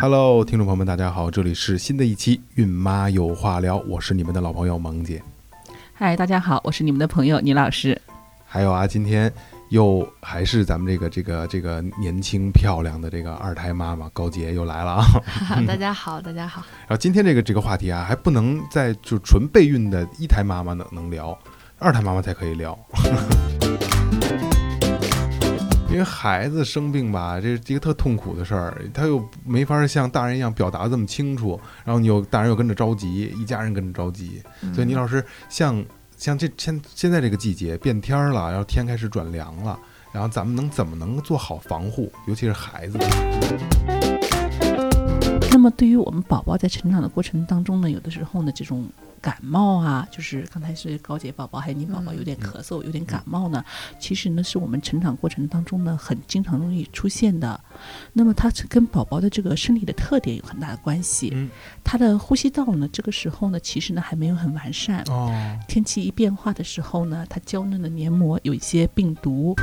Hello，听众朋友们，大家好，这里是新的一期《孕妈有话聊》，我是你们的老朋友萌姐。嗨，大家好，我是你们的朋友倪老师。还有啊，今天又还是咱们这个这个这个年轻漂亮的这个二胎妈妈高洁又来了啊！大家好，大家好。然后今天这个这个话题啊，还不能在就纯备孕的一胎妈妈能能聊，二胎妈妈才可以聊。因为孩子生病吧，这是一个特痛苦的事儿，他又没法像大人一样表达这么清楚，然后你又大人又跟着着急，一家人跟着着急，所以倪老师像像这现现在这个季节变天儿了，然后天开始转凉了，然后咱们能怎么能做好防护，尤其是孩子。那么对于我们宝宝在成长的过程当中呢，有的时候呢，这种。感冒啊，就是刚才是高洁宝宝还有你宝宝有点咳嗽，有点感冒呢。其实呢，是我们成长过程当中呢，很经常容易出现的。那么它跟宝宝的这个生理的特点有很大的关系。嗯，他的呼吸道呢，这个时候呢，其实呢还没有很完善。哦，天气一变化的时候呢，它娇嫩的黏膜有一些病毒。